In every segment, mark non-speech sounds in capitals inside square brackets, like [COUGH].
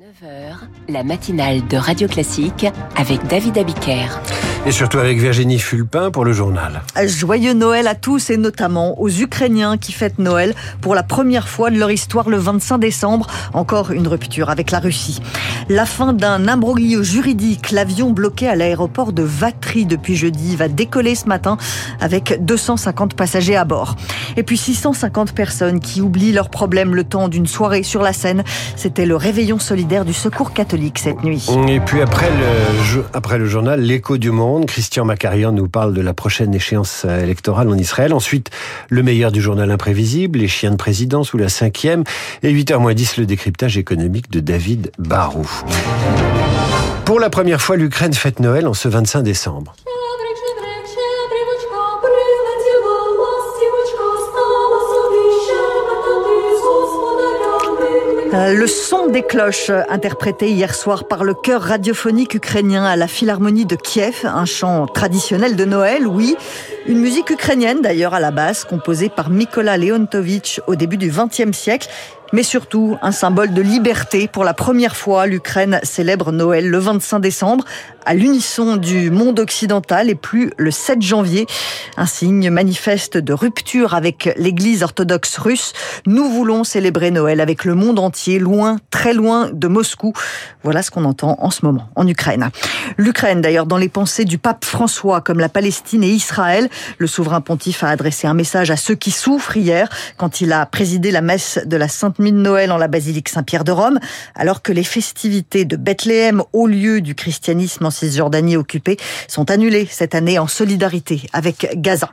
9h, la matinale de Radio Classique avec David Abiker. Et surtout avec Virginie Fulpin pour le journal. Joyeux Noël à tous et notamment aux Ukrainiens qui fêtent Noël pour la première fois de leur histoire le 25 décembre. Encore une rupture avec la Russie. La fin d'un imbroglio juridique. L'avion bloqué à l'aéroport de Vatry depuis jeudi va décoller ce matin avec 250 passagers à bord. Et puis 650 personnes qui oublient leurs problèmes le temps d'une soirée sur la Seine. C'était le réveillon solidaire du Secours catholique cette nuit. Et puis après le, après le journal L'écho du monde, Christian Macarian nous parle de la prochaine échéance électorale en Israël. Ensuite, le meilleur du journal imprévisible, les chiens de présidence ou la cinquième. Et 8h10, le décryptage économique de David Barou. Pour la première fois, l'Ukraine fête Noël en ce 25 décembre. Le son des cloches interprété hier soir par le chœur radiophonique ukrainien à la Philharmonie de Kiev, un chant traditionnel de Noël, oui, une musique ukrainienne d'ailleurs à la base, composée par Mikola Leontovitch au début du XXe siècle mais surtout un symbole de liberté. Pour la première fois, l'Ukraine célèbre Noël le 25 décembre à l'unisson du monde occidental et plus le 7 janvier. Un signe manifeste de rupture avec l'église orthodoxe russe. Nous voulons célébrer Noël avec le monde entier, loin, très loin de Moscou. Voilà ce qu'on entend en ce moment en Ukraine. L'Ukraine, d'ailleurs, dans les pensées du pape François, comme la Palestine et Israël, le souverain pontife a adressé un message à ceux qui souffrent hier quand il a présidé la messe de la Sainte de Noël en la basilique Saint-Pierre de Rome, alors que les festivités de Bethléem, au lieu du christianisme en Cisjordanie occupée, sont annulées cette année en solidarité avec Gaza.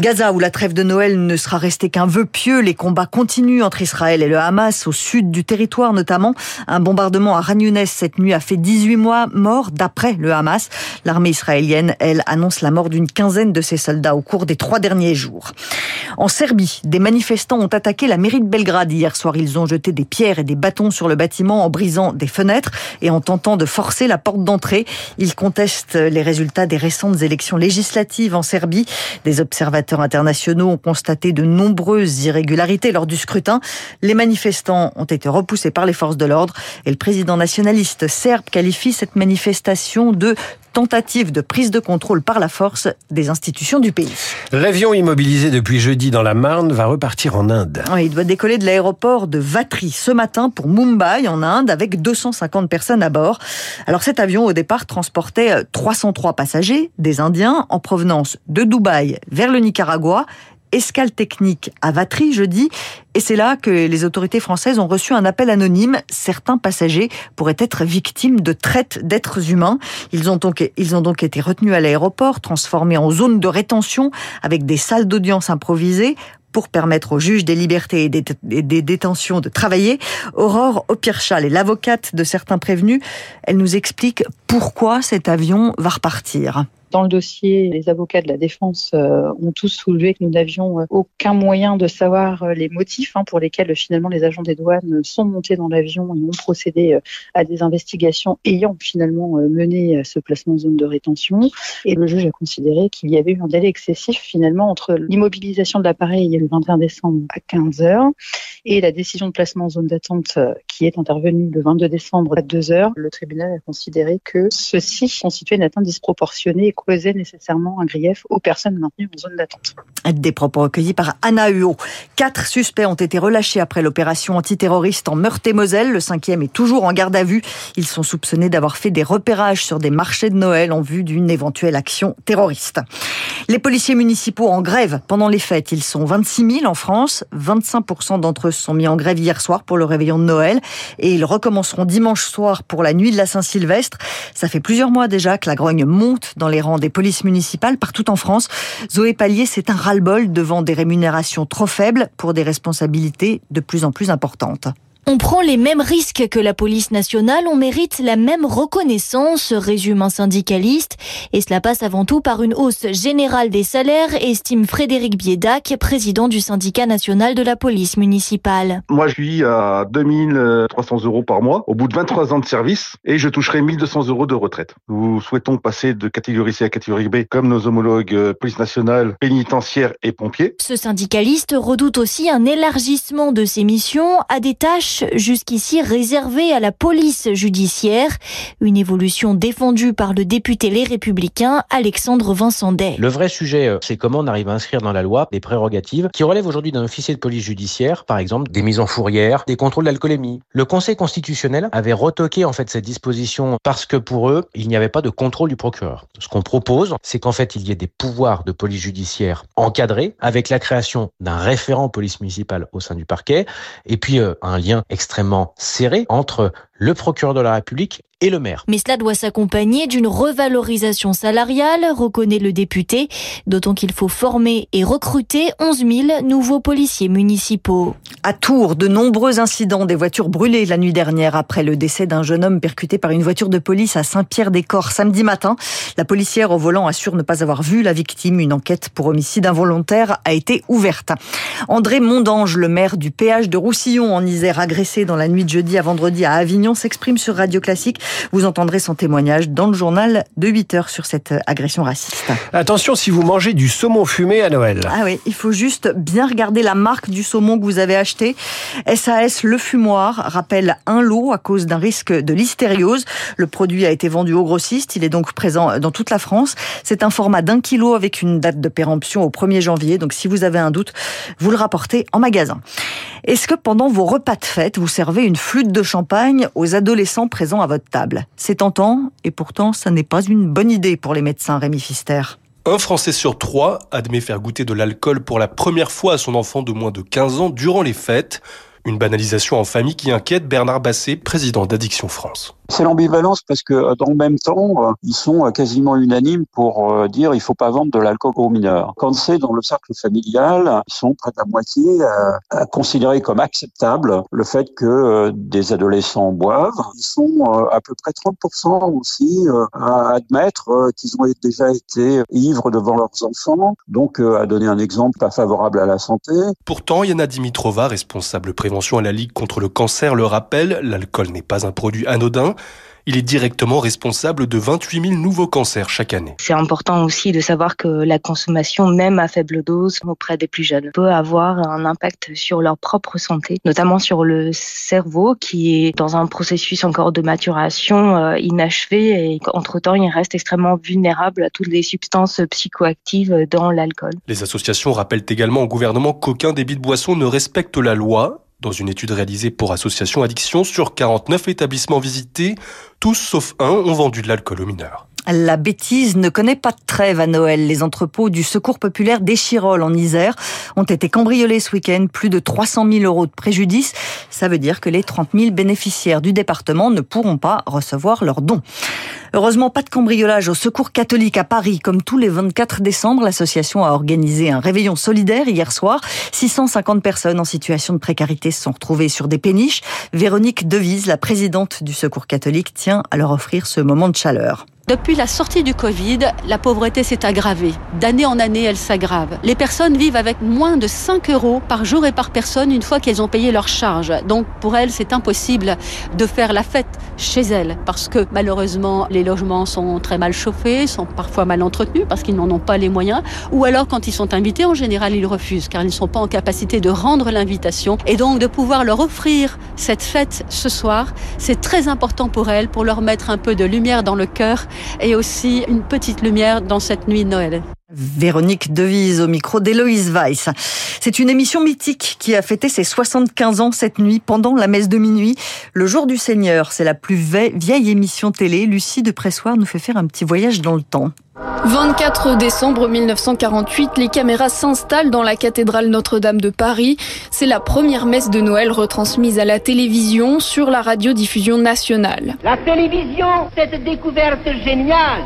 Gaza, où la trêve de Noël ne sera restée qu'un vœu pieux, les combats continuent entre Israël et le Hamas, au sud du territoire notamment. Un bombardement à Younes cette nuit a fait 18 mois morts d'après le Hamas. L'armée israélienne, elle, annonce la mort d'une quinzaine de ses soldats au cours des trois derniers jours. En Serbie, des manifestants ont attaqué la mairie de Belgrade hier soir. Ils ont jeté des pierres et des bâtons sur le bâtiment en brisant des fenêtres et en tentant de forcer la porte d'entrée. Ils contestent les résultats des récentes élections législatives en Serbie. Des observateurs internationaux ont constaté de nombreuses irrégularités lors du scrutin. Les manifestants ont été repoussés par les forces de l'ordre et le président nationaliste serbe qualifie cette manifestation de tentative de prise de contrôle par la force des institutions du pays. L'avion immobilisé depuis jeudi dans la Marne va repartir en Inde. il doit décoller de l'aéroport de Vatry ce matin pour Mumbai en Inde avec 250 personnes à bord. Alors cet avion au départ transportait 303 passagers, des Indiens en provenance de Dubaï vers le Nicaragua escale technique à Vatry jeudi. Et c'est là que les autorités françaises ont reçu un appel anonyme. Certains passagers pourraient être victimes de traite d'êtres humains. Ils ont donc, ils ont donc été retenus à l'aéroport, transformés en zone de rétention avec des salles d'audience improvisées pour permettre aux juges des libertés et des, détentions de travailler. Aurore Opirchal est l'avocate de certains prévenus. Elle nous explique pourquoi cet avion va repartir. Dans le dossier, les avocats de la défense euh, ont tous soulevé que nous n'avions euh, aucun moyen de savoir euh, les motifs hein, pour lesquels finalement les agents des douanes sont montés dans l'avion et ont procédé à des investigations ayant finalement mené ce placement en zone de rétention. Et le juge a considéré qu'il y avait eu un délai excessif finalement entre l'immobilisation de l'appareil le 21 décembre à 15 heures et la décision de placement en zone d'attente qui est intervenue le 22 décembre à 2 heures. Le tribunal a considéré que ceci constituait une atteinte disproportionnée causait nécessairement un grief aux personnes maintenues en zone d'attente. Des propos recueillis par Anna Huot. Quatre suspects ont été relâchés après l'opération antiterroriste en Meurthe-et-Moselle. Le cinquième est toujours en garde à vue. Ils sont soupçonnés d'avoir fait des repérages sur des marchés de Noël en vue d'une éventuelle action terroriste. Les policiers municipaux en grève pendant les fêtes. Ils sont 26 000 en France. 25% d'entre eux sont mis en grève hier soir pour le réveillon de Noël. Et ils recommenceront dimanche soir pour la nuit de la Saint-Sylvestre. Ça fait plusieurs mois déjà que la grogne monte dans les rangs des polices municipales partout en France. Zoé Pallier, c'est un ras-le-bol devant des rémunérations trop faibles pour des responsabilités de plus en plus importantes. On prend les mêmes risques que la police nationale, on mérite la même reconnaissance, résume un syndicaliste. Et cela passe avant tout par une hausse générale des salaires, estime Frédéric Biedac, président du syndicat national de la police municipale. Moi, je suis à 2300 euros par mois au bout de 23 ans de service et je toucherai 1200 euros de retraite. Nous souhaitons passer de catégorie C à catégorie B comme nos homologues euh, police nationale, pénitentiaire et pompiers. Ce syndicaliste redoute aussi un élargissement de ses missions à des tâches jusqu'ici réservée à la police judiciaire. Une évolution défendue par le député Les Républicains, Alexandre Vincendet. Le vrai sujet, euh, c'est comment on arrive à inscrire dans la loi des prérogatives qui relèvent aujourd'hui d'un officier de police judiciaire, par exemple des mises en fourrière, des contrôles d'alcoolémie. Le Conseil constitutionnel avait retoqué en fait cette disposition parce que pour eux, il n'y avait pas de contrôle du procureur. Ce qu'on propose, c'est qu'en fait, il y ait des pouvoirs de police judiciaire encadrés avec la création d'un référent police municipale au sein du parquet et puis euh, un lien extrêmement serré entre le procureur de la République et le maire. Mais cela doit s'accompagner d'une revalorisation salariale, reconnaît le député, d'autant qu'il faut former et recruter 11 000 nouveaux policiers municipaux. À Tours, de nombreux incidents, des voitures brûlées la nuit dernière après le décès d'un jeune homme percuté par une voiture de police à Saint-Pierre-des-Corps samedi matin. La policière au volant assure ne pas avoir vu la victime. Une enquête pour homicide involontaire a été ouverte. André Mondange, le maire du péage de Roussillon en Isère, agressé dans la nuit de jeudi à vendredi à Avignon, s'exprime sur Radio Classique. Vous entendrez son témoignage dans le journal de 8 heures sur cette agression raciste. Attention si vous mangez du saumon fumé à Noël. Ah oui, il faut juste bien regarder la marque du saumon que vous avez acheté. SAS Le Fumoir rappelle un lot à cause d'un risque de listériose. Le produit a été vendu au grossiste. Il est donc présent dans toute la France. C'est un format d'un kilo avec une date de péremption au 1er janvier. Donc si vous avez un doute, vous le rapportez en magasin. Est-ce que pendant vos repas de fête, vous servez une flûte de champagne aux adolescents présents à votre table C'est tentant et pourtant ça n'est pas une bonne idée pour les médecins, Rémi Fister. Un Français sur trois admet faire goûter de l'alcool pour la première fois à son enfant de moins de 15 ans durant les fêtes. Une banalisation en famille qui inquiète Bernard Basset, président d'Addiction France. C'est l'ambivalence parce que euh, dans le même temps, euh, ils sont euh, quasiment unanimes pour dire il faut pas vendre de l'alcool aux mineurs. Quand c'est dans le cercle familial, ils sont près à moitié à, considérer comme acceptable le fait que des adolescents boivent. Ils sont à peu près 30% aussi à admettre qu'ils ont déjà été ivres devant leurs enfants, donc à donner un exemple pas favorable à la santé. Pourtant, Yana Dimitrova, responsable prévention à la Ligue contre le cancer, le rappelle, l'alcool n'est pas un produit anodin. Il est directement responsable de 28 000 nouveaux cancers chaque année. C'est important aussi de savoir que la consommation, même à faible dose auprès des plus jeunes, peut avoir un impact sur leur propre santé, notamment sur le cerveau qui est dans un processus encore de maturation euh, inachevé et entre-temps il reste extrêmement vulnérable à toutes les substances psychoactives dans l'alcool. Les associations rappellent également au gouvernement qu'aucun débit de boisson ne respecte la loi dans une étude réalisée pour Association Addiction sur 49 établissements visités, tous sauf un ont vendu de l'alcool aux mineurs. La bêtise ne connaît pas de trêve à Noël. Les entrepôts du Secours populaire d'Échirol en Isère ont été cambriolés ce week-end. Plus de 300 000 euros de préjudice. Ça veut dire que les 30 000 bénéficiaires du département ne pourront pas recevoir leurs dons. Heureusement, pas de cambriolage au Secours catholique à Paris. Comme tous les 24 décembre, l'association a organisé un réveillon solidaire hier soir. 650 personnes en situation de précarité se sont retrouvées sur des péniches. Véronique Devise, la présidente du Secours catholique, tient à leur offrir ce moment de chaleur. Depuis la sortie du Covid, la pauvreté s'est aggravée. D'année en année, elle s'aggrave. Les personnes vivent avec moins de 5 euros par jour et par personne une fois qu'elles ont payé leurs charges. Donc pour elles, c'est impossible de faire la fête chez elles parce que malheureusement, les logements sont très mal chauffés, sont parfois mal entretenus parce qu'ils n'en ont pas les moyens. Ou alors quand ils sont invités, en général, ils refusent car ils ne sont pas en capacité de rendre l'invitation. Et donc de pouvoir leur offrir cette fête ce soir, c'est très important pour elles, pour leur mettre un peu de lumière dans le cœur et aussi une petite lumière dans cette nuit Noël. Véronique Devise au micro d'Héloïse Weiss. C'est une émission mythique qui a fêté ses 75 ans cette nuit pendant la messe de minuit. Le jour du Seigneur, c'est la plus vieille émission télé. Lucie de Pressoir nous fait faire un petit voyage dans le temps. 24 décembre 1948, les caméras s'installent dans la cathédrale Notre-Dame de Paris. C'est la première messe de Noël retransmise à la télévision sur la radiodiffusion nationale. La télévision, cette découverte géniale,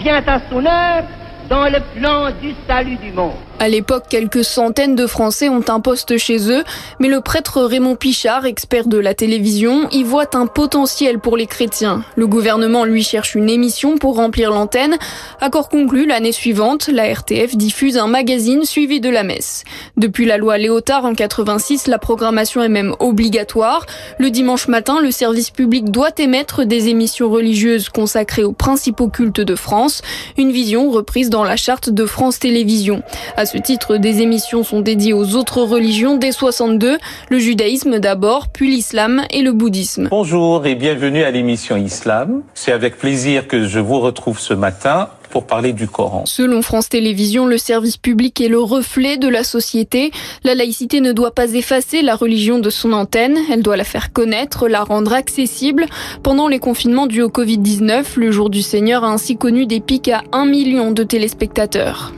vient à son heure dans le plan du salut du monde. À l'époque, quelques centaines de Français ont un poste chez eux, mais le prêtre Raymond Pichard, expert de la télévision, y voit un potentiel pour les chrétiens. Le gouvernement lui cherche une émission pour remplir l'antenne. Accord conclu, l'année suivante, la RTF diffuse un magazine suivi de la messe. Depuis la loi Léotard en 86, la programmation est même obligatoire. Le dimanche matin, le service public doit émettre des émissions religieuses consacrées aux principaux cultes de France, une vision reprise dans la charte de France Télévisions. À ce titre, des émissions sont dédiées aux autres religions dès 62, le judaïsme d'abord, puis l'islam et le bouddhisme. Bonjour et bienvenue à l'émission Islam. C'est avec plaisir que je vous retrouve ce matin pour parler du Coran. Selon France Télévisions, le service public est le reflet de la société. La laïcité ne doit pas effacer la religion de son antenne, elle doit la faire connaître, la rendre accessible. Pendant les confinements dus au Covid-19, le jour du Seigneur a ainsi connu des pics à 1 million de téléspectateurs.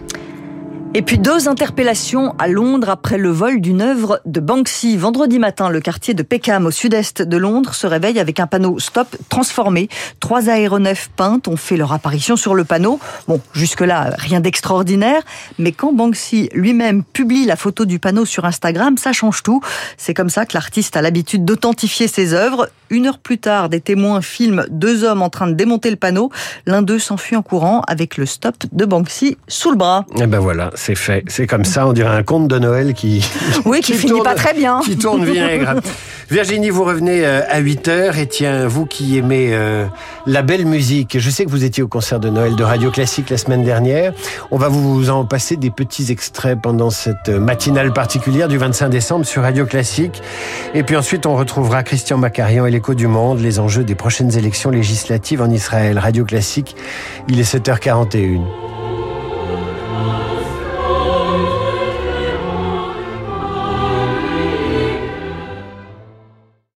Et puis deux interpellations à Londres après le vol d'une œuvre de Banksy. Vendredi matin, le quartier de Peckham au sud-est de Londres se réveille avec un panneau stop transformé. Trois aéronefs peintes ont fait leur apparition sur le panneau. Bon, jusque-là, rien d'extraordinaire. Mais quand Banksy lui-même publie la photo du panneau sur Instagram, ça change tout. C'est comme ça que l'artiste a l'habitude d'authentifier ses œuvres. Une heure plus tard, des témoins filment deux hommes en train de démonter le panneau. L'un d'eux s'enfuit en courant avec le stop de Banksy sous le bras. Et ben voilà, c'est fait. C'est comme ça, on dirait un conte de Noël qui. [LAUGHS] Oui, [LAUGHS] qui, finit pas très bien. Qui tourne vinaigre. [LAUGHS] Virginie, vous revenez euh, à 8 heures et tiens, vous qui aimez euh, la belle musique, je sais que vous étiez au concert de Noël de Radio Classique la semaine dernière. On va vous en passer des petits extraits pendant cette matinale particulière du 25 décembre sur Radio Classique. Et puis ensuite, on retrouvera Christian Macarian et l'écho du monde, les enjeux des prochaines élections législatives en Israël. Radio Classique, il est 7h41.